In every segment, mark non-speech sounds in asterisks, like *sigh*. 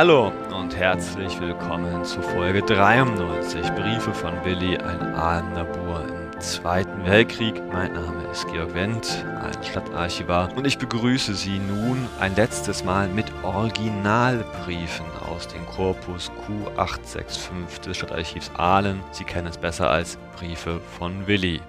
Hallo und herzlich willkommen zu Folge 93 Briefe von Willi, ein ahnender Bur im Zweiten Weltkrieg. Mein Name ist Georg Wendt, ein Stadtarchivar und ich begrüße Sie nun ein letztes Mal mit Originalbriefen aus dem Korpus Q865 des Stadtarchivs Aalen. Sie kennen es besser als Briefe von Willi.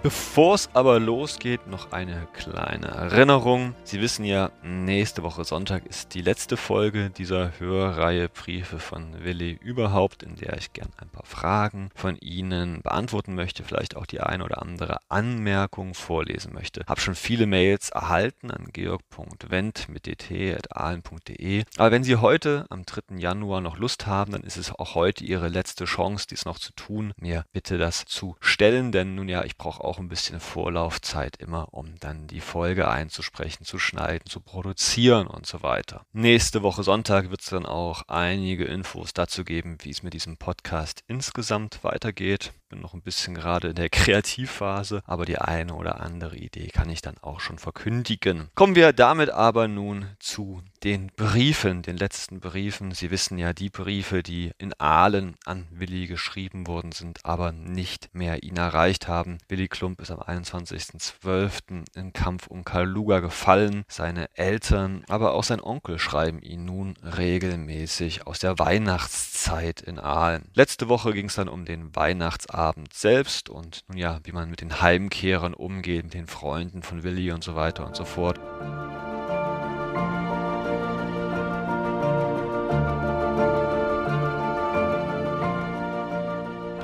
Bevor es aber losgeht, noch eine kleine Erinnerung. Sie wissen ja, nächste Woche Sonntag ist die letzte Folge dieser Hörreihe Briefe von Willi überhaupt, in der ich gern ein paar Fragen von Ihnen beantworten möchte, vielleicht auch die eine oder andere Anmerkung vorlesen möchte. Hab schon viele Mails erhalten an georg.wendt mit dt.ahlen.de. Aber wenn Sie heute am 3. Januar noch Lust haben, dann ist es auch heute Ihre letzte Chance, dies noch zu tun, mir bitte das zu stellen, denn nun ja, ich brauche auch ein bisschen Vorlaufzeit immer, um dann die Folge einzusprechen, zu schneiden, zu produzieren und so weiter. Nächste Woche Sonntag wird es dann auch einige Infos dazu geben, wie es mit diesem Podcast insgesamt weitergeht bin noch ein bisschen gerade in der *laughs* Kreativphase, aber die eine oder andere Idee kann ich dann auch schon verkündigen. Kommen wir damit aber nun zu den Briefen, den letzten Briefen. Sie wissen ja, die Briefe, die in Aalen an Willi geschrieben worden sind, aber nicht mehr ihn erreicht haben. Willi Klump ist am 21.12. im Kampf um Kaluga gefallen. Seine Eltern, aber auch sein Onkel schreiben ihn nun regelmäßig aus der Weihnachtszeit in Aalen. Letzte Woche ging es dann um den Weihnachtsabend Abend selbst und nun ja, wie man mit den Heimkehrern umgeht, mit den Freunden von Willi und so weiter und so fort.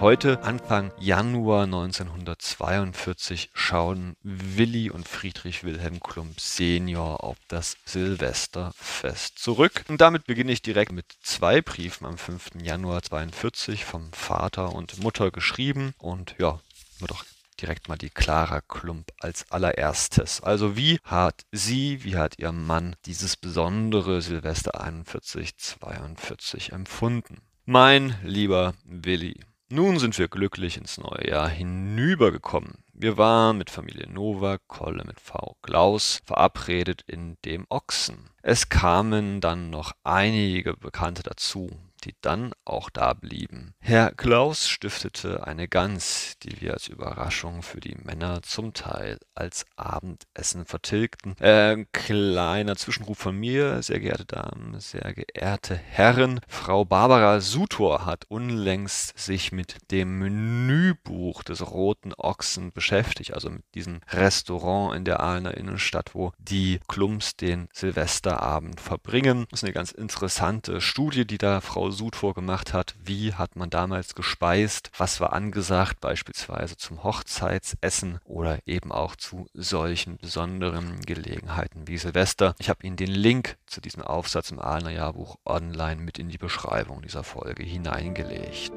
Heute, Anfang Januar 1942, schauen Willi und Friedrich Wilhelm Klump Senior auf das Silvesterfest zurück. Und damit beginne ich direkt mit zwei Briefen am 5. Januar 1942 vom Vater und Mutter geschrieben. Und ja, nur doch direkt mal die Clara Klump als allererstes. Also wie hat sie, wie hat ihr Mann dieses besondere Silvester 41, 42 empfunden? Mein lieber Willi, nun sind wir glücklich ins neue Jahr hinübergekommen. Wir waren mit Familie Nowak, Kolle mit V. Klaus verabredet in dem Ochsen. Es kamen dann noch einige Bekannte dazu die dann auch da blieben. Herr Klaus stiftete eine Gans, die wir als Überraschung für die Männer zum Teil als Abendessen vertilgten. Äh, kleiner Zwischenruf von mir, sehr geehrte Damen, sehr geehrte Herren. Frau Barbara Sutor hat unlängst sich mit dem Menübuch des Roten Ochsen beschäftigt, also mit diesem Restaurant in der Aalener Innenstadt, wo die Klumps den Silvesterabend verbringen. Das ist eine ganz interessante Studie, die da Frau Sutor gemacht hat. Wie hat man damals gespeist? Was war angesagt, beispielsweise zum Hochzeitsessen oder eben auch zu solchen besonderen Gelegenheiten wie Silvester? Ich habe Ihnen den Link zu diesem Aufsatz im Ahlener Jahrbuch online mit in die Beschreibung dieser Folge hineingelegt.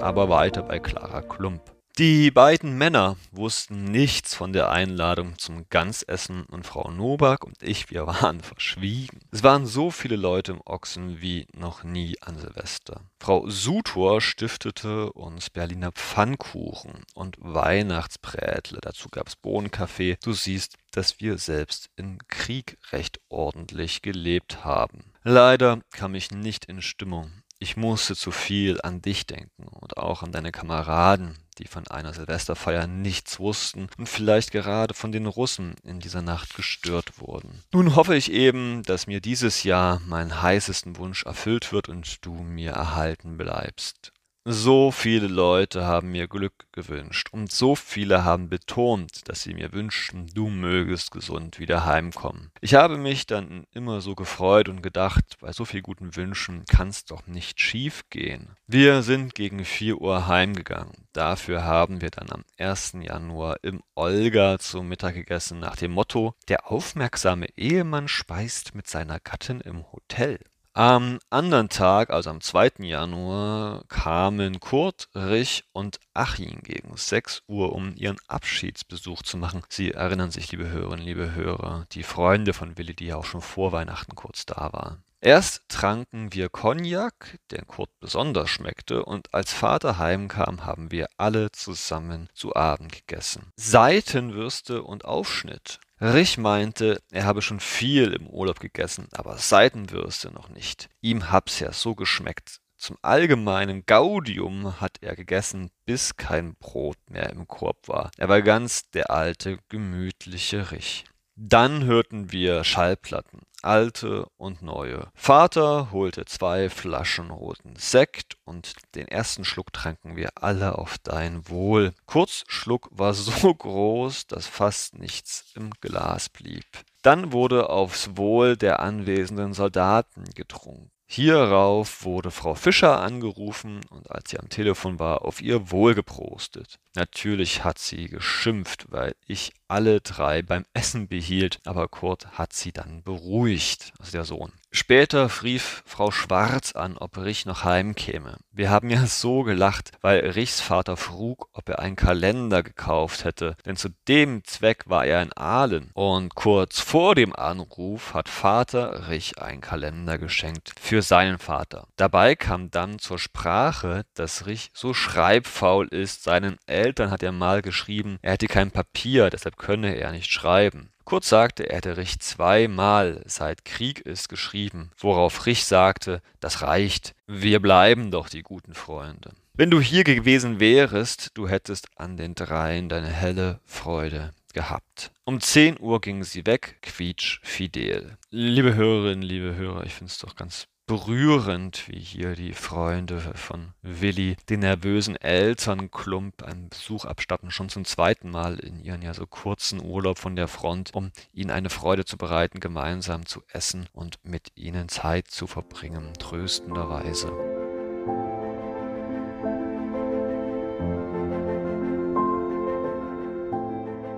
Aber weiter bei Clara Klump. Die beiden Männer wussten nichts von der Einladung zum Gansessen und Frau Nowak und ich, wir waren verschwiegen. Es waren so viele Leute im Ochsen wie noch nie an Silvester. Frau Sutor stiftete uns Berliner Pfannkuchen und Weihnachtsprätle. Dazu gab es Bohnenkaffee. Du siehst, dass wir selbst im Krieg recht ordentlich gelebt haben. Leider kam ich nicht in Stimmung. Ich musste zu viel an dich denken und auch an deine Kameraden, die von einer Silvesterfeier nichts wussten und vielleicht gerade von den Russen in dieser Nacht gestört wurden. Nun hoffe ich eben, dass mir dieses Jahr mein heißesten Wunsch erfüllt wird und du mir erhalten bleibst. So viele Leute haben mir Glück gewünscht und so viele haben betont, dass sie mir wünschten, du mögest gesund wieder heimkommen. Ich habe mich dann immer so gefreut und gedacht, bei so viel guten Wünschen kann's doch nicht schief gehen. Wir sind gegen vier Uhr heimgegangen. Dafür haben wir dann am 1. Januar im Olga zum Mittag gegessen nach dem Motto, der aufmerksame Ehemann speist mit seiner Gattin im Hotel. Am anderen Tag, also am 2. Januar, kamen Kurt, Rich und Achim gegen 6 Uhr, um ihren Abschiedsbesuch zu machen. Sie erinnern sich, liebe Hörerinnen, liebe Hörer, die Freunde von Willi, die ja auch schon vor Weihnachten kurz da waren. Erst tranken wir Cognac, der Kurt besonders schmeckte, und als Vater heimkam, haben wir alle zusammen zu Abend gegessen. Seitenwürste und Aufschnitt. Rich meinte, er habe schon viel im Urlaub gegessen, aber Seitenwürste noch nicht. Ihm hab's ja so geschmeckt. Zum allgemeinen Gaudium hat er gegessen, bis kein Brot mehr im Korb war. Er war ganz der alte, gemütliche Rich. Dann hörten wir Schallplatten, alte und neue. Vater holte zwei Flaschen roten Sekt und den ersten Schluck tranken wir alle auf dein Wohl. Kurz Schluck war so *laughs* groß, dass fast nichts im Glas blieb. Dann wurde aufs Wohl der anwesenden Soldaten getrunken. Hierauf wurde Frau Fischer angerufen und als sie am Telefon war, auf ihr Wohl geprostet. Natürlich hat sie geschimpft, weil ich alle drei beim Essen behielt, aber Kurt hat sie dann beruhigt, also der Sohn. Später rief Frau Schwarz an, ob Rich noch heimkäme. Wir haben ja so gelacht, weil Richs Vater frug, ob er einen Kalender gekauft hätte, denn zu dem Zweck war er in Aalen. Und kurz vor dem Anruf hat Vater Rich einen Kalender geschenkt für seinen Vater. Dabei kam dann zur Sprache, dass Rich so schreibfaul ist. Seinen Eltern hat er mal geschrieben, er hätte kein Papier, deshalb könne er nicht schreiben. Kurz sagte, er hätte Rich zweimal seit Krieg ist geschrieben, worauf Rich sagte, das reicht, wir bleiben doch die guten Freunde. Wenn du hier gewesen wärest, du hättest an den dreien deine helle Freude gehabt. Um 10 Uhr gingen sie weg, quietsch fidel. Liebe Hörerinnen, liebe Hörer, ich finde es doch ganz berührend, wie hier die Freunde von Willi den nervösen Elternklump einen Besuch abstatten, schon zum zweiten Mal in ihren ja so kurzen Urlaub von der Front, um ihnen eine Freude zu bereiten, gemeinsam zu essen und mit ihnen Zeit zu verbringen, tröstenderweise.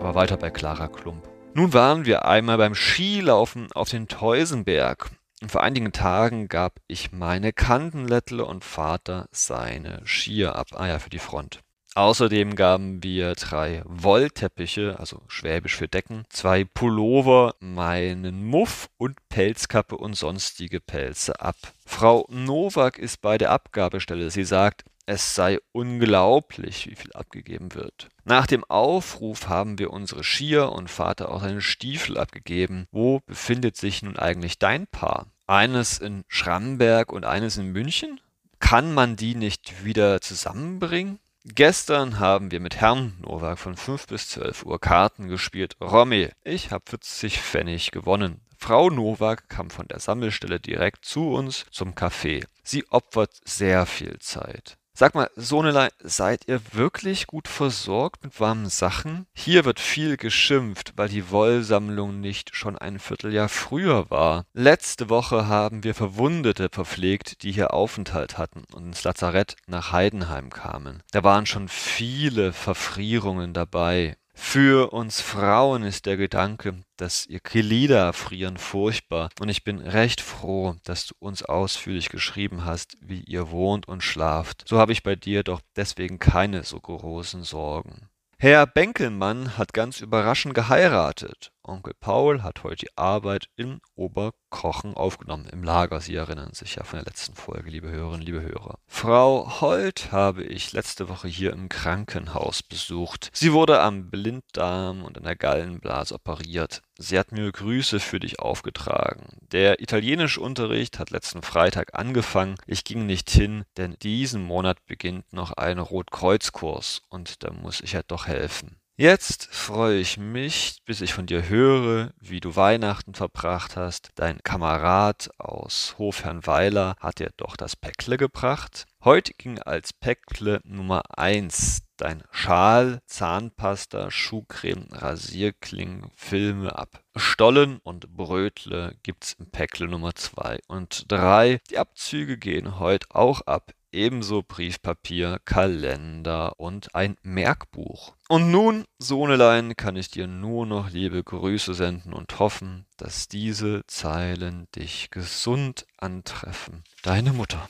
Aber weiter bei Clara Klump. Nun waren wir einmal beim Skilaufen auf den Teusenberg. Vor einigen Tagen gab ich meine Kantenlettle und Vater seine Skier ab. Ah ja, für die Front. Außerdem gaben wir drei Wollteppiche, also Schwäbisch für Decken, zwei Pullover, meinen Muff und Pelzkappe und sonstige Pelze ab. Frau Nowak ist bei der Abgabestelle. Sie sagt, es sei unglaublich, wie viel abgegeben wird. Nach dem Aufruf haben wir unsere Skier und Vater auch seine Stiefel abgegeben. Wo befindet sich nun eigentlich dein Paar? Eines in Schramberg und eines in München? Kann man die nicht wieder zusammenbringen? Gestern haben wir mit Herrn Nowak von 5 bis 12 Uhr Karten gespielt. Romy, ich habe 40 Pfennig gewonnen. Frau Nowak kam von der Sammelstelle direkt zu uns zum Café. Sie opfert sehr viel Zeit. Sag mal, Sohnelein, seid ihr wirklich gut versorgt mit warmen Sachen? Hier wird viel geschimpft, weil die Wollsammlung nicht schon ein Vierteljahr früher war. Letzte Woche haben wir Verwundete verpflegt, die hier Aufenthalt hatten und ins Lazarett nach Heidenheim kamen. Da waren schon viele Verfrierungen dabei. Für uns Frauen ist der Gedanke, dass ihr Glieder frieren, furchtbar. Und ich bin recht froh, dass du uns ausführlich geschrieben hast, wie ihr wohnt und schlaft. So habe ich bei dir doch deswegen keine so großen Sorgen. Herr Benkelmann hat ganz überraschend geheiratet. Onkel Paul hat heute die Arbeit in Oberkochen aufgenommen, im Lager. Sie erinnern sich ja von der letzten Folge, liebe Hörerinnen, liebe Hörer. Frau Holt habe ich letzte Woche hier im Krankenhaus besucht. Sie wurde am Blinddarm und an der Gallenblase operiert. Sie hat mir Grüße für dich aufgetragen. Der Italienischunterricht hat letzten Freitag angefangen. Ich ging nicht hin, denn diesen Monat beginnt noch ein Rotkreuzkurs und da muss ich ja doch helfen. Jetzt freue ich mich, bis ich von dir höre, wie du Weihnachten verbracht hast. Dein Kamerad aus Hofherrnweiler hat dir doch das Päckle gebracht. Heute ging als Päckle Nummer 1 dein Schal, Zahnpasta, Schuhcreme, Rasierklingen, Filme ab. Stollen und Brötle gibt's im Päckle Nummer 2 und 3. Die Abzüge gehen heute auch ab ebenso Briefpapier, Kalender und ein Merkbuch. Und nun, Sohnelein, kann ich dir nur noch liebe Grüße senden und hoffen, dass diese Zeilen dich gesund antreffen. Deine Mutter.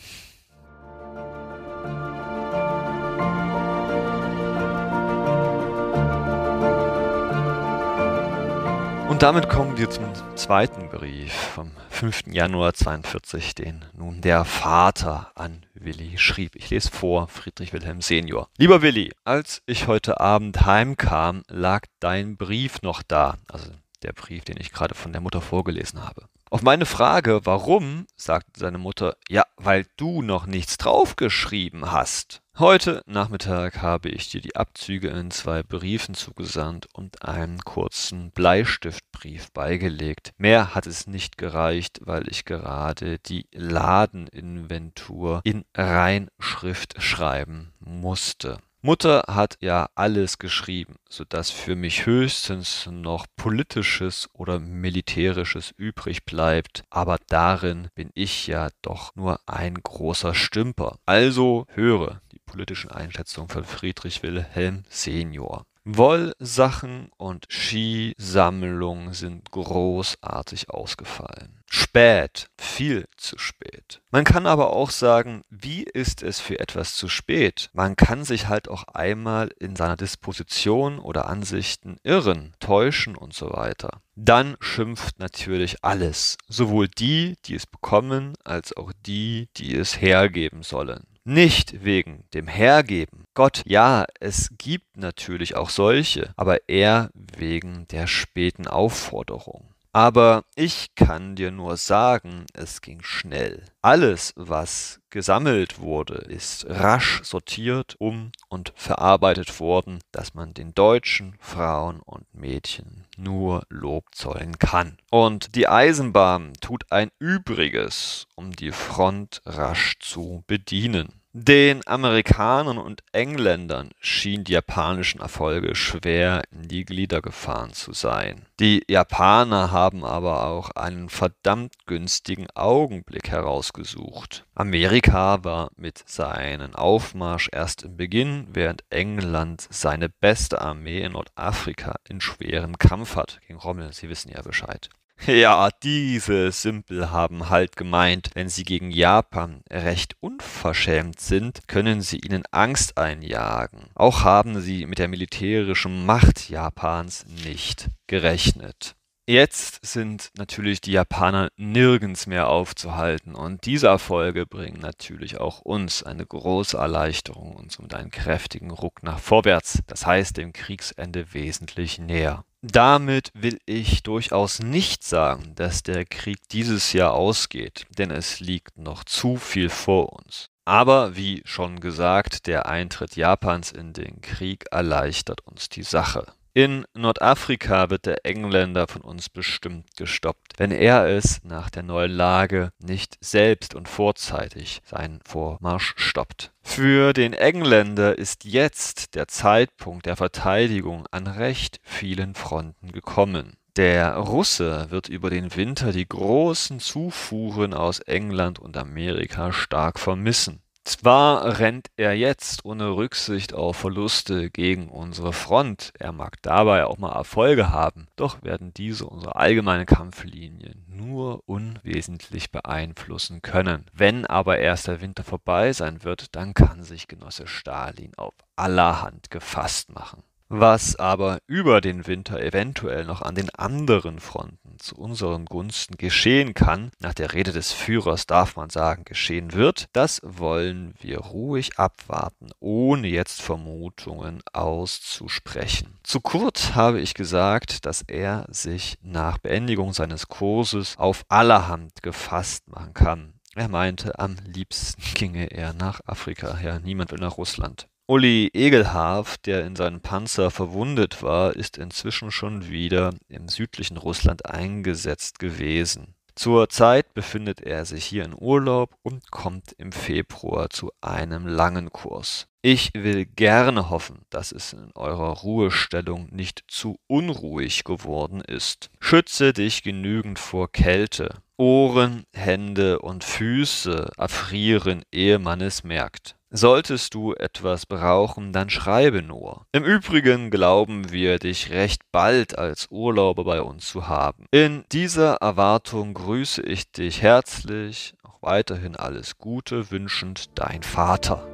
Und damit kommen wir zum zweiten Brief vom 5. Januar 42, den nun der Vater an Willi schrieb. Ich lese vor, Friedrich Wilhelm Senior. Lieber Willi, als ich heute Abend heimkam, lag dein Brief noch da. Also der Brief, den ich gerade von der Mutter vorgelesen habe. Auf meine Frage, warum, sagte seine Mutter, ja, weil du noch nichts draufgeschrieben hast. Heute Nachmittag habe ich dir die Abzüge in zwei Briefen zugesandt und einen kurzen Bleistiftbrief beigelegt. Mehr hat es nicht gereicht, weil ich gerade die Ladeninventur in Reinschrift schreiben musste. Mutter hat ja alles geschrieben, so dass für mich höchstens noch Politisches oder Militärisches übrig bleibt, aber darin bin ich ja doch nur ein großer Stümper. Also höre politischen Einschätzungen von Friedrich Wilhelm Senior. Wollsachen und Skisammlung sind großartig ausgefallen. Spät, viel zu spät. Man kann aber auch sagen, wie ist es für etwas zu spät? Man kann sich halt auch einmal in seiner Disposition oder Ansichten irren, täuschen und so weiter. Dann schimpft natürlich alles, sowohl die, die es bekommen, als auch die, die es hergeben sollen. Nicht wegen dem Hergeben. Gott, ja, es gibt natürlich auch solche, aber eher wegen der späten Aufforderung. Aber ich kann dir nur sagen, es ging schnell. Alles, was gesammelt wurde, ist rasch sortiert, um und verarbeitet worden, dass man den deutschen Frauen und Mädchen nur Lob zollen kann. Und die Eisenbahn tut ein Übriges, um die Front rasch zu bedienen. Den Amerikanern und Engländern schien die japanischen Erfolge schwer in die Glieder gefahren zu sein. Die Japaner haben aber auch einen verdammt günstigen Augenblick herausgesucht. Amerika war mit seinem Aufmarsch erst im Beginn, während England seine beste Armee in Nordafrika in schwerem Kampf hat gegen Rommel. Sie wissen ja Bescheid. *laughs* Ja, diese Simpel haben halt gemeint, wenn sie gegen Japan recht unverschämt sind, können sie ihnen Angst einjagen. Auch haben sie mit der militärischen Macht Japans nicht gerechnet. Jetzt sind natürlich die Japaner nirgends mehr aufzuhalten und diese Erfolge bringen natürlich auch uns eine große Erleichterung und somit einen kräftigen Ruck nach vorwärts, das heißt dem Kriegsende wesentlich näher. Damit will ich durchaus nicht sagen, dass der Krieg dieses Jahr ausgeht, denn es liegt noch zu viel vor uns. Aber wie schon gesagt, der Eintritt Japans in den Krieg erleichtert uns die Sache. In Nordafrika wird der Engländer von uns bestimmt gestoppt, wenn er es nach der neuen Lage nicht selbst und vorzeitig seinen Vormarsch stoppt. Für den Engländer ist jetzt der Zeitpunkt der Verteidigung an recht vielen Fronten gekommen. Der Russe wird über den Winter die großen Zufuhren aus England und Amerika stark vermissen. Zwar rennt er jetzt ohne Rücksicht auf Verluste gegen unsere Front, er mag dabei auch mal Erfolge haben, doch werden diese unsere allgemeine Kampflinie nur unwesentlich beeinflussen können. Wenn aber erst der Winter vorbei sein wird, dann kann sich Genosse Stalin auf allerhand gefasst machen. Was aber über den Winter eventuell noch an den anderen Fronten zu unseren Gunsten geschehen kann, nach der Rede des Führers darf man sagen, geschehen wird, das wollen wir ruhig abwarten, ohne jetzt Vermutungen auszusprechen. Zu Kurt habe ich gesagt, dass er sich nach Beendigung seines Kurses auf allerhand gefasst machen kann. Er meinte, am liebsten ginge er nach Afrika, ja, niemand will nach Russland. Uli Egelhaf, der in seinem Panzer verwundet war, ist inzwischen schon wieder im südlichen Russland eingesetzt gewesen. Zur Zeit befindet er sich hier in Urlaub und kommt im Februar zu einem langen Kurs. Ich will gerne hoffen, dass es in eurer Ruhestellung nicht zu unruhig geworden ist. Schütze dich genügend vor Kälte. Ohren, Hände und Füße erfrieren, ehe man es merkt. Solltest du etwas brauchen, dann schreibe nur. Im Übrigen glauben wir, dich recht bald als Urlauber bei uns zu haben. In dieser Erwartung grüße ich dich herzlich, auch weiterhin alles Gute wünschend, dein Vater.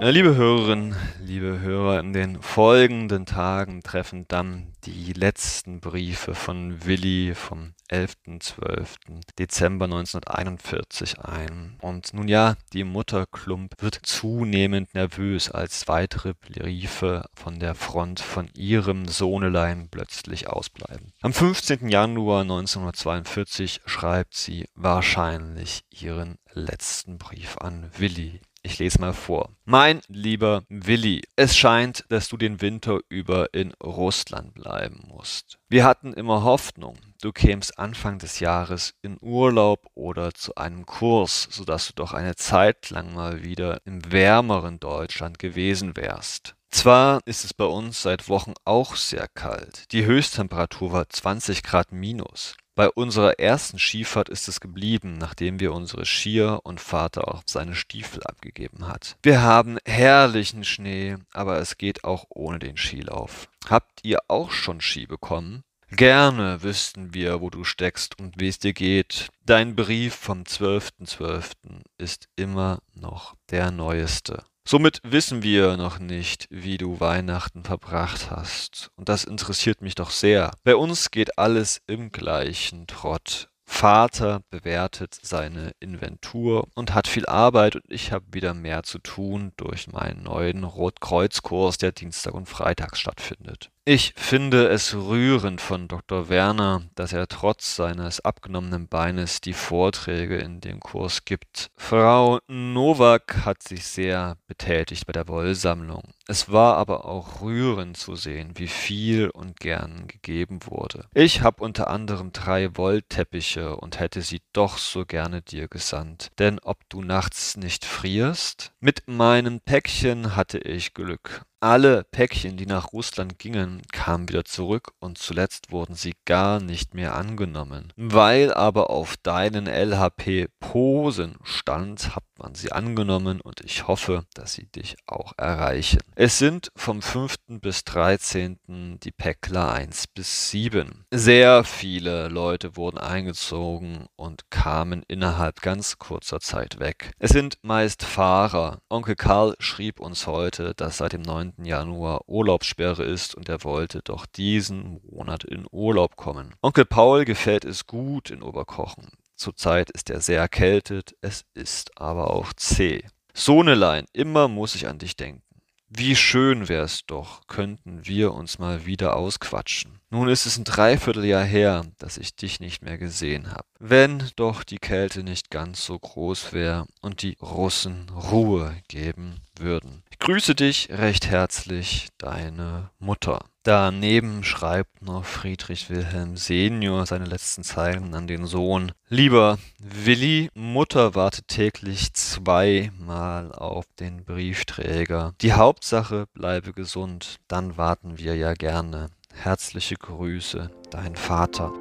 liebe Hörerinnen, liebe Hörer, in den folgenden Tagen treffen dann die letzten Briefe von Willi vom 11.12. Dezember 1941 ein. Und nun ja, die Mutter Klump wird zunehmend nervös, als weitere Briefe von der Front von ihrem Sohnelein plötzlich ausbleiben. Am 15. Januar 1942 schreibt sie wahrscheinlich ihren letzten Brief an Willi. Ich lese mal vor. Mein lieber Willi, es scheint, dass du den Winter über in Russland bleiben musst. Wir hatten immer Hoffnung, du kämst Anfang des Jahres in Urlaub oder zu einem Kurs, sodass du doch eine Zeit lang mal wieder im wärmeren Deutschland gewesen wärst. Zwar ist es bei uns seit Wochen auch sehr kalt. Die Höchsttemperatur war 20 Grad minus. Bei unserer ersten Skifahrt ist es geblieben, nachdem wir unsere Skier und Vater auch seine Stiefel abgegeben hat. Wir haben herrlichen Schnee, aber es geht auch ohne den Skilauf. Habt ihr auch schon Ski bekommen? Gerne wüssten wir, wo du steckst und wie es dir geht. Dein Brief vom 12.12. .12. ist immer noch der neueste. Somit wissen wir noch nicht, wie du Weihnachten verbracht hast. Und das interessiert mich doch sehr. Bei uns geht alles im gleichen Trott. Vater bewertet seine Inventur und hat viel Arbeit und ich habe wieder mehr zu tun durch meinen neuen Rotkreuzkurs, der Dienstag und Freitags stattfindet. Ich finde es rührend von Dr. Werner, dass er trotz seines abgenommenen Beines die Vorträge in dem Kurs gibt. Frau Nowak hat sich sehr betätigt bei der Wollsammlung. Es war aber auch rührend zu sehen, wie viel und gern gegeben wurde. Ich habe unter anderem drei Wollteppiche und hätte sie doch so gerne dir gesandt. Denn ob du nachts nicht frierst? Mit meinem Päckchen hatte ich Glück. Alle Päckchen, die nach Russland gingen, kamen wieder zurück und zuletzt wurden sie gar nicht mehr angenommen. Weil aber auf deinen LHP-Posen stand, hat man sie angenommen und ich hoffe, dass sie dich auch erreichen. Es sind vom 5. bis 13. die Päckler 1 bis 7. Sehr viele Leute wurden eingezogen und kamen innerhalb ganz kurzer Zeit weg. Es sind meist Fahrer. Onkel Karl schrieb uns heute, dass seit dem 9. Januar Urlaubssperre ist und er wollte doch diesen Monat in Urlaub kommen. Onkel Paul gefällt es gut in Oberkochen. Zurzeit ist er sehr erkältet, es ist aber auch zäh. Sohnelein, immer muss ich an dich denken. Wie schön wär's doch, könnten wir uns mal wieder ausquatschen. Nun ist es ein Dreivierteljahr her, dass ich dich nicht mehr gesehen hab. Wenn doch die Kälte nicht ganz so groß wär und die Russen Ruhe geben würden. Ich grüße dich recht herzlich, deine Mutter. Daneben schreibt noch Friedrich Wilhelm Senior seine letzten Zeilen an den Sohn. Lieber Willi, Mutter wartet täglich zweimal auf den Briefträger. Die Hauptsache bleibe gesund, dann warten wir ja gerne. Herzliche Grüße, dein Vater.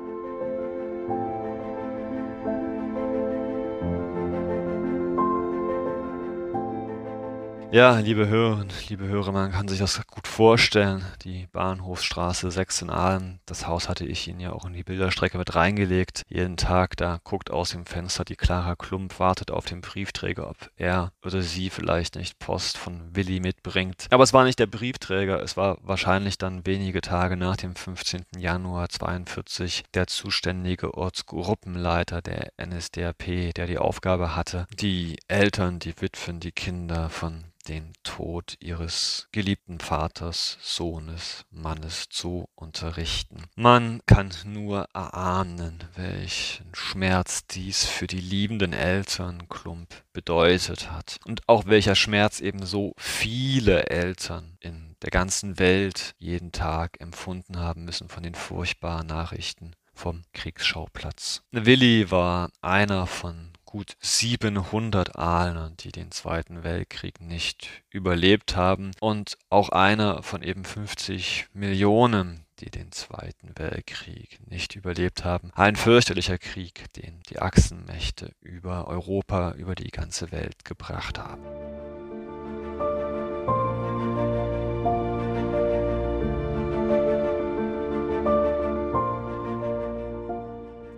Ja, liebe Hörerinnen, liebe Hörer, man kann sich das gut vorstellen. Die Bahnhofsstraße 6 in Aalen, das Haus hatte ich Ihnen ja auch in die Bilderstrecke mit reingelegt. Jeden Tag, da guckt aus dem Fenster die Clara Klump, wartet auf den Briefträger, ob er oder sie vielleicht nicht Post von Willi mitbringt. Aber es war nicht der Briefträger, es war wahrscheinlich dann wenige Tage nach dem 15. Januar 42 der zuständige Ortsgruppenleiter der NSDAP, der die Aufgabe hatte, die Eltern, die Witwen, die Kinder von den Tod ihres geliebten Vaters, Sohnes, Mannes zu unterrichten. Man kann nur erahnen, welchen Schmerz dies für die liebenden Eltern Klump bedeutet hat und auch welcher Schmerz eben so viele Eltern in der ganzen Welt jeden Tag empfunden haben müssen von den furchtbaren Nachrichten vom Kriegsschauplatz. Willi war einer von gut 700 Aalen, die den Zweiten Weltkrieg nicht überlebt haben und auch einer von eben 50 Millionen, die den Zweiten Weltkrieg nicht überlebt haben. Ein fürchterlicher Krieg, den die Achsenmächte über Europa, über die ganze Welt gebracht haben.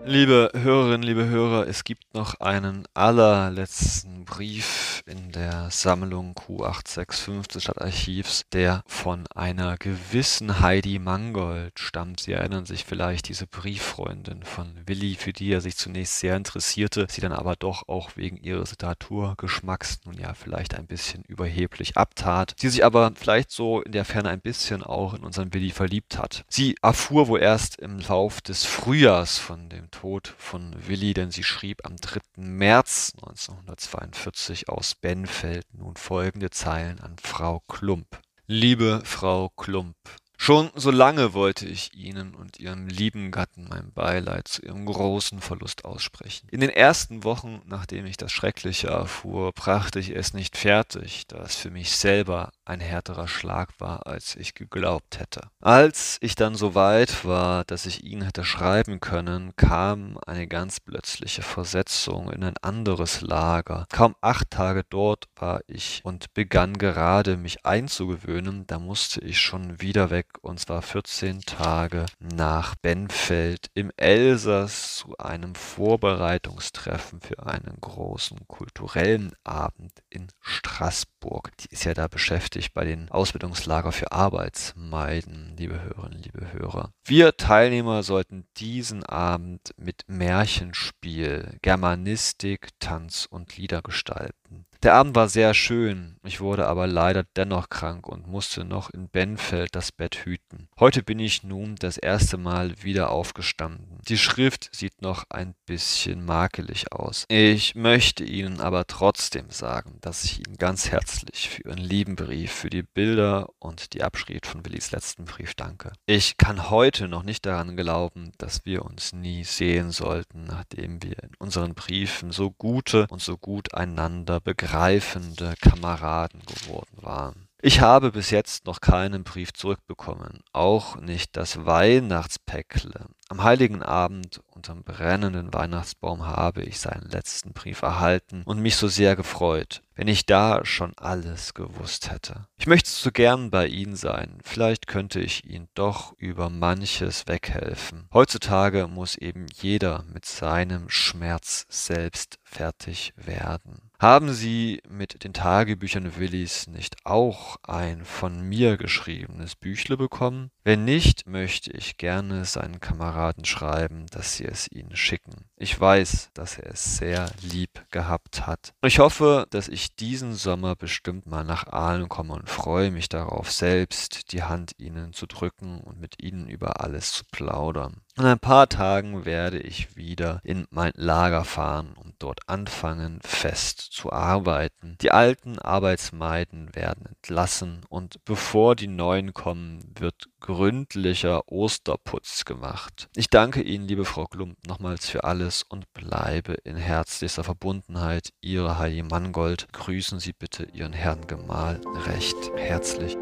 Liebe Hörerinnen, liebe Hörer, es gibt noch einen allerletzten Brief in der Sammlung Q865 des Stadtarchivs, der von einer gewissen Heidi Mangold stammt. Sie erinnern sich vielleicht, diese Brieffreundin von Willi, für die er sich zunächst sehr interessierte, sie dann aber doch auch wegen ihres Literaturgeschmacks nun ja vielleicht ein bisschen überheblich abtat, sie sich aber vielleicht so in der Ferne ein bisschen auch in unseren Willi verliebt hat. Sie erfuhr wohl erst im Lauf des Frühjahrs von dem Tod von Willi, denn sie schrieb am 3. März 1942 aus Benfeld nun folgende Zeilen an Frau Klump. Liebe Frau Klump, Schon so lange wollte ich Ihnen und Ihrem lieben Gatten mein Beileid zu Ihrem großen Verlust aussprechen. In den ersten Wochen, nachdem ich das Schreckliche erfuhr, brachte ich es nicht fertig, da es für mich selber ein härterer Schlag war, als ich geglaubt hätte. Als ich dann so weit war, dass ich Ihnen hätte schreiben können, kam eine ganz plötzliche Versetzung in ein anderes Lager. Kaum acht Tage dort war ich und begann gerade mich einzugewöhnen, da musste ich schon wieder weg und zwar 14 Tage nach Benfeld im Elsass zu einem Vorbereitungstreffen für einen großen kulturellen Abend in Straßburg. Die ist ja da beschäftigt bei den Ausbildungslager für Arbeitsmeiden, liebe Hörerinnen, liebe Hörer. Wir Teilnehmer sollten diesen Abend mit Märchenspiel, Germanistik, Tanz und Lieder gestalten. Der Abend war sehr schön, ich wurde aber leider dennoch krank und musste noch in Benfeld das Bett hüten. Heute bin ich nun das erste Mal wieder aufgestanden. Die Schrift sieht noch ein bisschen makelig aus. Ich möchte Ihnen aber trotzdem sagen, dass ich Ihnen ganz herzlich für Ihren lieben Brief, für die Bilder und die Abschrift von Willis letzten Brief danke. Ich kann heute noch nicht daran glauben, dass wir uns nie sehen sollten, nachdem wir in unseren Briefen so gute und so gut einander begreifen greifende Kameraden geworden waren. Ich habe bis jetzt noch keinen Brief zurückbekommen, auch nicht das Weihnachtspäckle. Am heiligen Abend unterm brennenden Weihnachtsbaum habe ich seinen letzten Brief erhalten und mich so sehr gefreut, wenn ich da schon alles gewusst hätte. Ich möchte so gern bei Ihnen sein, vielleicht könnte ich Ihnen doch über manches weghelfen. Heutzutage muss eben jeder mit seinem Schmerz selbst fertig werden. Haben Sie mit den Tagebüchern Willis nicht auch ein von mir geschriebenes Büchle bekommen? Wenn nicht, möchte ich gerne seinen Kameraden schreiben, dass sie es ihnen schicken. Ich weiß, dass er es sehr lieb gehabt hat. Ich hoffe, dass ich diesen Sommer bestimmt mal nach Aalen komme und freue mich darauf, selbst die Hand ihnen zu drücken und mit ihnen über alles zu plaudern. In ein paar Tagen werde ich wieder in mein Lager fahren dort anfangen, fest zu arbeiten. Die alten Arbeitsmeiden werden entlassen und bevor die neuen kommen, wird gründlicher Osterputz gemacht. Ich danke Ihnen, liebe Frau Klump, nochmals für alles und bleibe in herzlichster Verbundenheit. Ihre Heidi Mangold. Grüßen Sie bitte Ihren Herrn Gemahl recht herzlich.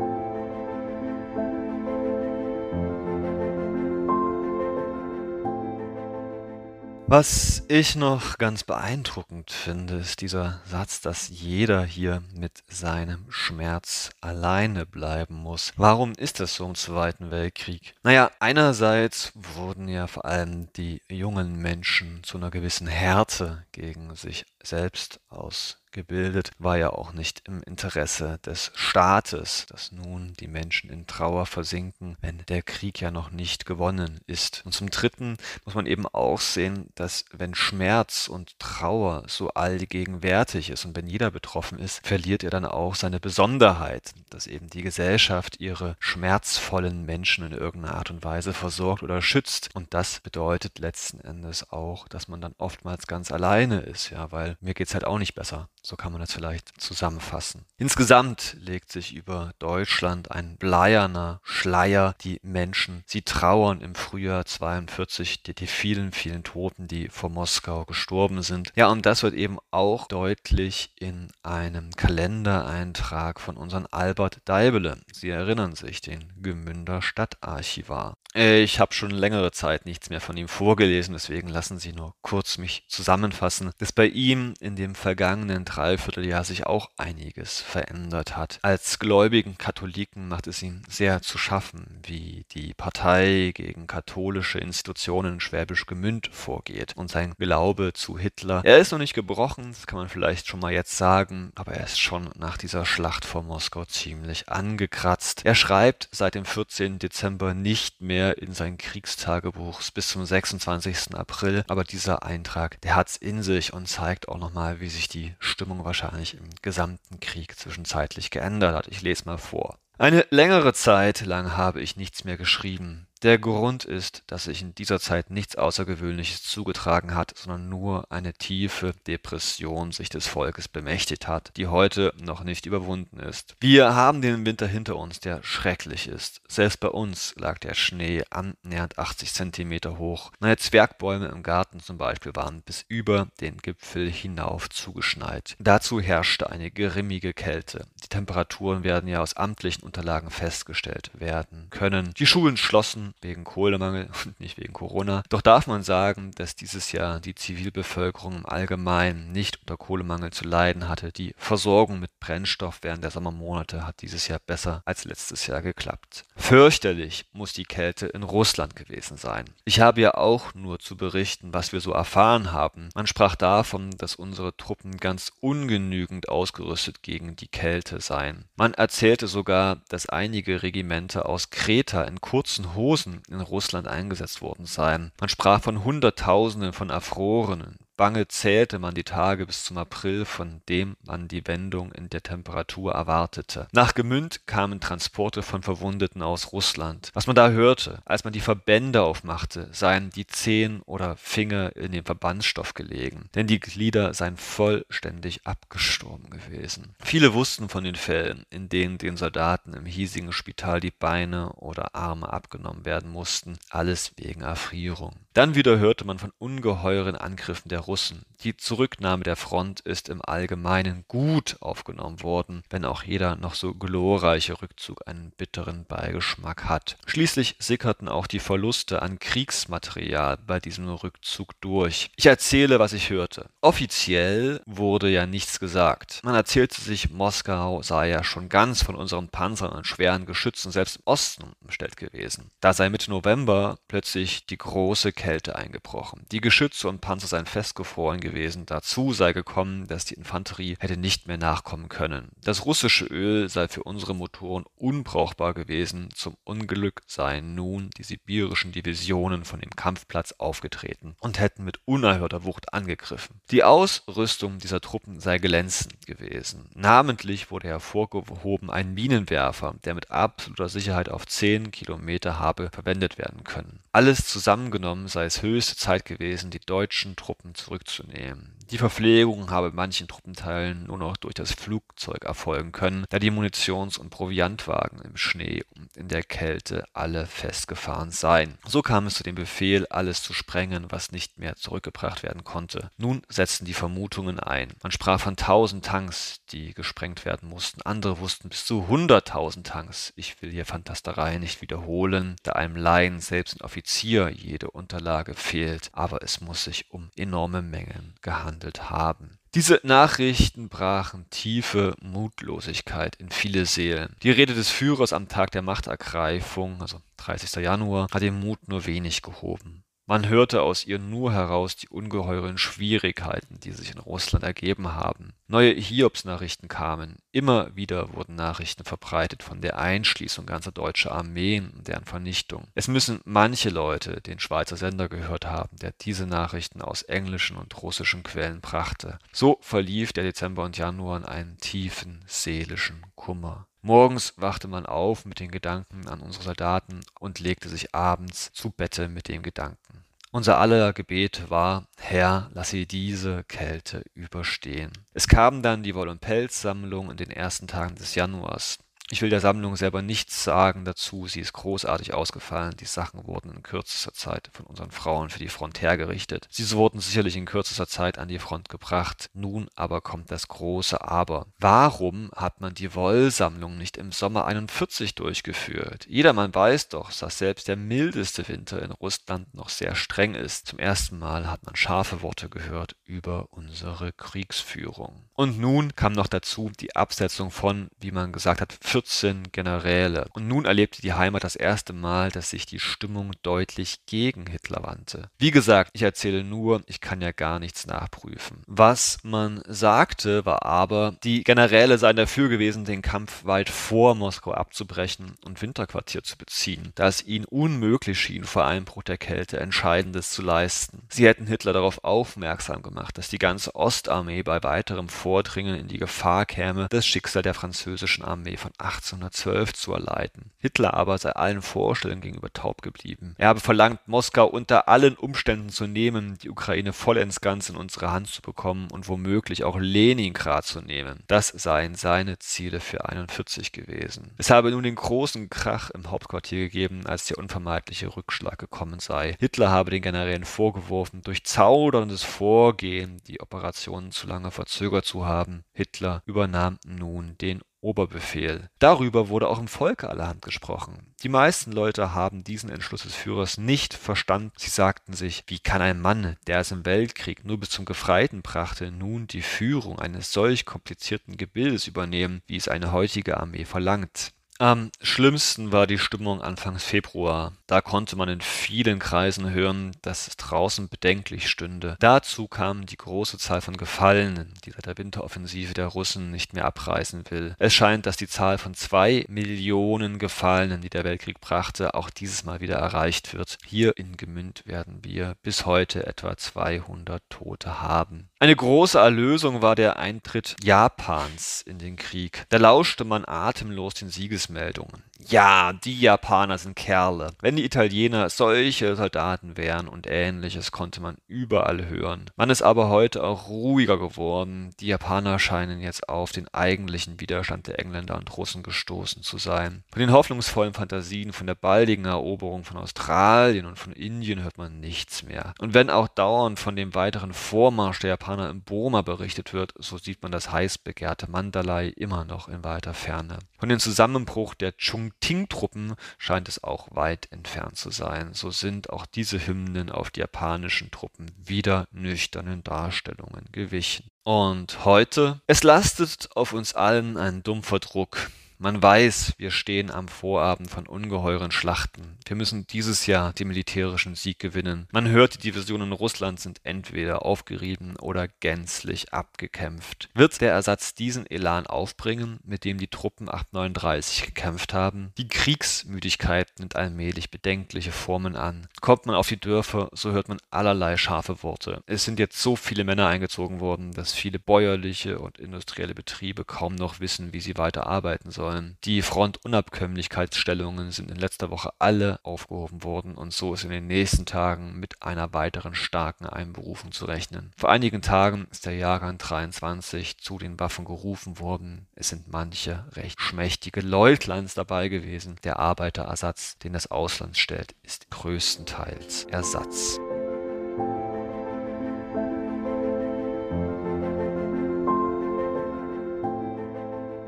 Was ich noch ganz beeindruckend finde, ist dieser Satz, dass jeder hier mit seinem Schmerz alleine bleiben muss. Warum ist das so im Zweiten Weltkrieg? Naja, einerseits wurden ja vor allem die jungen Menschen zu einer gewissen Härte gegen sich selbst aus gebildet, war ja auch nicht im Interesse des Staates, dass nun die Menschen in Trauer versinken, wenn der Krieg ja noch nicht gewonnen ist. Und zum Dritten muss man eben auch sehen, dass wenn Schmerz und Trauer so allgegenwärtig ist und wenn jeder betroffen ist, verliert er dann auch seine Besonderheit, dass eben die Gesellschaft ihre schmerzvollen Menschen in irgendeiner Art und Weise versorgt oder schützt. Und das bedeutet letzten Endes auch, dass man dann oftmals ganz alleine ist, ja, weil mir geht's halt auch nicht besser. So kann man das vielleicht zusammenfassen. Insgesamt legt sich über Deutschland ein bleierner Schleier. Die Menschen, sie trauern im Frühjahr 42 die, die vielen, vielen Toten, die vor Moskau gestorben sind. Ja, und das wird eben auch deutlich in einem Kalendereintrag von unserem Albert Deibele. Sie erinnern sich, den Gemünder Stadtarchivar. Ich habe schon längere Zeit nichts mehr von ihm vorgelesen, deswegen lassen Sie nur kurz mich zusammenfassen, dass bei ihm in dem vergangenen Dreivierteljahr sich auch einiges verändert hat. Als gläubigen Katholiken macht es ihm sehr zu schaffen, wie die Partei gegen katholische Institutionen in Schwäbisch Gemünd vorgeht und sein Glaube zu Hitler. Er ist noch nicht gebrochen, das kann man vielleicht schon mal jetzt sagen, aber er ist schon nach dieser Schlacht vor Moskau ziemlich angekratzt. Er schreibt seit dem 14. Dezember nicht mehr in sein Kriegstagebuch bis zum 26. April, aber dieser Eintrag, der hat's in sich und zeigt auch nochmal, wie sich die Stimmung wahrscheinlich im gesamten Krieg zwischenzeitlich geändert hat. Ich lese mal vor. Eine längere Zeit lang habe ich nichts mehr geschrieben. Der Grund ist, dass sich in dieser Zeit nichts Außergewöhnliches zugetragen hat, sondern nur eine tiefe Depression sich des Volkes bemächtigt hat, die heute noch nicht überwunden ist. Wir haben den Winter hinter uns, der schrecklich ist. Selbst bei uns lag der Schnee annähernd 80 Zentimeter hoch. Meine Zwergbäume im Garten zum Beispiel waren bis über den Gipfel hinauf zugeschneit. Dazu herrschte eine grimmige Kälte. Die Temperaturen werden ja aus amtlichen Unterlagen festgestellt werden können. Die Schulen schlossen wegen Kohlemangel *laughs* und nicht wegen Corona. Doch darf man sagen, dass dieses Jahr die Zivilbevölkerung im Allgemeinen nicht unter Kohlemangel zu leiden hatte. Die Versorgung mit Brennstoff während der Sommermonate hat dieses Jahr besser als letztes Jahr geklappt. Fürchterlich muss die Kälte in Russland gewesen sein. Ich habe ja auch nur zu berichten, was wir so erfahren haben. Man sprach davon, dass unsere Truppen ganz ungenügend ausgerüstet gegen die Kälte seien. Man erzählte sogar, dass einige Regimenter aus Kreta in kurzen Hosen Russen in Russland eingesetzt worden seien. Man sprach von Hunderttausenden von Erfrorenen, Bange zählte man die Tage bis zum April, von dem man die Wendung in der Temperatur erwartete. Nach Gemünd kamen Transporte von Verwundeten aus Russland. Was man da hörte, als man die Verbände aufmachte, seien die Zehen oder Finger in dem Verbandsstoff gelegen, denn die Glieder seien vollständig abgestorben gewesen. Viele wussten von den Fällen, in denen den Soldaten im hiesigen Spital die Beine oder Arme abgenommen werden mussten, alles wegen Erfrierung. Dann wieder hörte man von ungeheuren Angriffen der Russen. Die Zurücknahme der Front ist im Allgemeinen gut aufgenommen worden, wenn auch jeder noch so glorreiche Rückzug einen bitteren Beigeschmack hat. Schließlich sickerten auch die Verluste an Kriegsmaterial bei diesem Rückzug durch. Ich erzähle, was ich hörte. Offiziell wurde ja nichts gesagt. Man erzählte sich, Moskau sei ja schon ganz von unseren Panzern und schweren Geschützen selbst im Osten umstellt gewesen. Da sei Mitte November plötzlich die große Kälte eingebrochen. Die Geschütze und Panzer seien festgefroren gewesen. Dazu sei gekommen, dass die Infanterie hätte nicht mehr nachkommen können. Das russische Öl sei für unsere Motoren unbrauchbar gewesen. Zum Unglück seien nun die sibirischen Divisionen von dem Kampfplatz aufgetreten und hätten mit unerhörter Wucht angegriffen. Die Ausrüstung dieser Truppen sei glänzend gewesen. Namentlich wurde hervorgehoben ein Minenwerfer, der mit absoluter Sicherheit auf 10 Kilometer habe verwendet werden können. Alles zusammengenommen sei es höchste Zeit gewesen, die deutschen Truppen zurückzunehmen. Die Verpflegung habe manchen Truppenteilen nur noch durch das Flugzeug erfolgen können, da die Munitions- und Proviantwagen im Schnee und in der Kälte alle festgefahren seien. So kam es zu dem Befehl, alles zu sprengen, was nicht mehr zurückgebracht werden konnte. Nun setzten die Vermutungen ein. Man sprach von tausend Tanks, die gesprengt werden mussten. Andere wussten bis zu hunderttausend Tanks. Ich will hier Fantasterei nicht wiederholen, da einem Laien, selbst ein Offizier, jede Unterlage fehlt. Aber es muss sich um enorme Mengen gehandelt gehandelt haben. Diese Nachrichten brachen tiefe Mutlosigkeit in viele Seelen. Die Rede des Führers am Tag der Machtergreifung, also 30. Januar, hat den Mut nur wenig gehoben. Man hörte aus ihr nur heraus die ungeheuren Schwierigkeiten, die sich in Russland ergeben haben. Neue Hiobsnachrichten kamen. Immer wieder wurden Nachrichten verbreitet von der Einschließung ganzer deutscher Armeen und deren Vernichtung. Es müssen manche Leute den Schweizer Sender gehört haben, der diese Nachrichten aus englischen und russischen Quellen brachte. So verlief der Dezember und Januar in einen tiefen seelischen Kummer. Morgens wachte man auf mit den Gedanken an unsere Soldaten und legte sich abends zu Bette mit dem Gedanken. Unser aller Gebet war, Herr, lass sie diese Kälte überstehen. Es kam dann die Woll- und Pelzsammlung in den ersten Tagen des Januars. Ich will der Sammlung selber nichts sagen dazu. Sie ist großartig ausgefallen. Die Sachen wurden in kürzester Zeit von unseren Frauen für die Front hergerichtet. Sie wurden sicherlich in kürzester Zeit an die Front gebracht. Nun aber kommt das große Aber. Warum hat man die Wollsammlung nicht im Sommer 41 durchgeführt? Jedermann weiß doch, dass selbst der mildeste Winter in Russland noch sehr streng ist. Zum ersten Mal hat man scharfe Worte gehört über unsere Kriegsführung. Und nun kam noch dazu die Absetzung von, wie man gesagt hat, 14 Generäle. Und nun erlebte die Heimat das erste Mal, dass sich die Stimmung deutlich gegen Hitler wandte. Wie gesagt, ich erzähle nur, ich kann ja gar nichts nachprüfen. Was man sagte, war aber, die Generäle seien dafür gewesen, den Kampf weit vor Moskau abzubrechen und Winterquartier zu beziehen, da es ihnen unmöglich schien, vor Einbruch der Kälte Entscheidendes zu leisten. Sie hätten Hitler darauf aufmerksam gemacht, dass die ganze Ostarmee bei weiterem Vordringen in die Gefahr käme, das Schicksal der französischen Armee von 1812 zu erleiden. Hitler aber sei allen Vorstellungen gegenüber taub geblieben. Er habe verlangt, Moskau unter allen Umständen zu nehmen, die Ukraine vollends ganz in unsere Hand zu bekommen und womöglich auch Leningrad zu nehmen. Das seien seine Ziele für 41 gewesen. Es habe nun den großen Krach im Hauptquartier gegeben, als der unvermeidliche Rückschlag gekommen sei. Hitler habe den Generälen vorgeworfen, durch zauderndes Vorgehen die Operationen zu lange verzögert zu haben. Hitler übernahm nun den Oberbefehl. Darüber wurde auch im Volke allerhand gesprochen. Die meisten Leute haben diesen Entschluss des Führers nicht verstanden. Sie sagten sich, wie kann ein Mann, der es im Weltkrieg nur bis zum Gefreiten brachte, nun die Führung eines solch komplizierten Gebildes übernehmen, wie es eine heutige Armee verlangt. Am schlimmsten war die Stimmung Anfangs Februar. Da konnte man in vielen Kreisen hören, dass es draußen bedenklich stünde. Dazu kam die große Zahl von Gefallenen, die seit der Winteroffensive der Russen nicht mehr abreißen will. Es scheint, dass die Zahl von zwei Millionen Gefallenen, die der Weltkrieg brachte, auch dieses Mal wieder erreicht wird. Hier in Gemünd werden wir bis heute etwa 200 Tote haben. Eine große Erlösung war der Eintritt Japans in den Krieg. Da lauschte man atemlos den Siegesmeldungen. Ja, die Japaner sind Kerle. Wenn die Italiener solche Soldaten wären und ähnliches konnte man überall hören. Man ist aber heute auch ruhiger geworden. Die Japaner scheinen jetzt auf den eigentlichen Widerstand der Engländer und Russen gestoßen zu sein. Von den hoffnungsvollen Fantasien von der baldigen Eroberung von Australien und von Indien hört man nichts mehr. Und wenn auch dauernd von dem weiteren Vormarsch der Japaner in Burma berichtet wird, so sieht man das heiß begehrte Mandalay immer noch in weiter Ferne. Von dem Zusammenbruch der Chung Ting-Truppen scheint es auch weit entfernt zu sein. So sind auch diese Hymnen auf die japanischen Truppen wieder nüchternen Darstellungen gewichen. Und heute? Es lastet auf uns allen ein dumpfer Druck. Man weiß, wir stehen am Vorabend von ungeheuren Schlachten. Wir müssen dieses Jahr den militärischen Sieg gewinnen. Man hört, die Divisionen Russlands sind entweder aufgerieben oder gänzlich abgekämpft. Wird der Ersatz diesen Elan aufbringen, mit dem die Truppen 839 gekämpft haben? Die Kriegsmüdigkeit nimmt allmählich bedenkliche Formen an. Kommt man auf die Dörfer, so hört man allerlei scharfe Worte. Es sind jetzt so viele Männer eingezogen worden, dass viele bäuerliche und industrielle Betriebe kaum noch wissen, wie sie weiter arbeiten sollen sollen. Die Frontunabkömmlichkeitsstellungen sind in letzter Woche alle aufgehoben worden und so ist in den nächsten Tagen mit einer weiteren starken Einberufung zu rechnen. Vor einigen Tagen ist der Jahrgang 23 zu den Waffen gerufen worden. Es sind manche recht schmächtige Leutleins dabei gewesen. Der Arbeiterersatz, den das Ausland stellt, ist größtenteils Ersatz.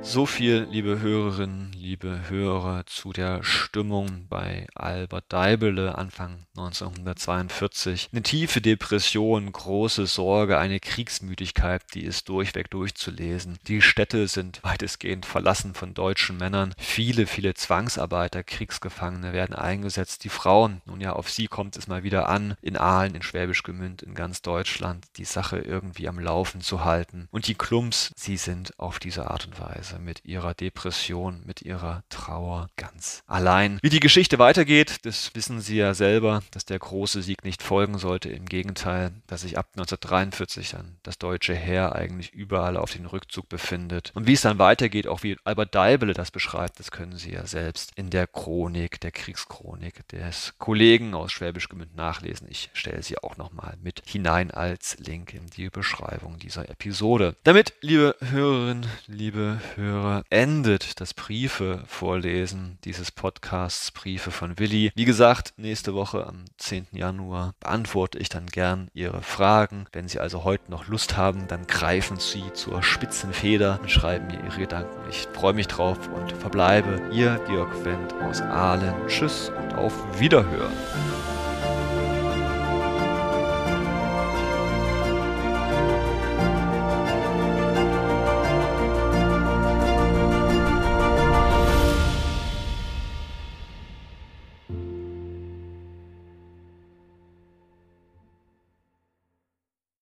So viel, liebe Hörerinnen, liebe Hörer, zu der Stimmung bei Albert Deibele Anfang 1942. Eine tiefe Depression, große Sorge, eine Kriegsmüdigkeit, die ist durchweg durchzulesen. Die Städte sind weitestgehend verlassen von deutschen Männern. Viele, viele Zwangsarbeiter, Kriegsgefangene werden eingesetzt. Die Frauen, nun ja, auf sie kommt es mal wieder an, in Aalen, in Schwäbisch Gemünd, in ganz Deutschland, die Sache irgendwie am Laufen zu halten. Und die Klumps, sie sind auf diese Art und Weise mit ihrer Depression, mit ihrer ihrer Trauer ganz allein. Wie die Geschichte weitergeht, das wissen Sie ja selber, dass der große Sieg nicht folgen sollte. Im Gegenteil, dass sich ab 1943 dann das deutsche Heer eigentlich überall auf den Rückzug befindet. Und wie es dann weitergeht, auch wie Albert Deibele das beschreibt, das können Sie ja selbst in der Chronik, der Kriegschronik des Kollegen aus Schwäbisch Gemünd nachlesen. Ich stelle sie auch nochmal mit hinein als Link in die Beschreibung dieser Episode. Damit, liebe Hörerinnen, liebe Hörer, endet das Briefe Briefe vorlesen, dieses Podcasts Briefe von Willi. Wie gesagt, nächste Woche am 10. Januar beantworte ich dann gern Ihre Fragen. Wenn Sie also heute noch Lust haben, dann greifen Sie zur spitzen Feder und schreiben mir Ihre Gedanken. Ich freue mich drauf und verbleibe Ihr Georg Wendt aus Aalen. Tschüss und auf Wiederhören.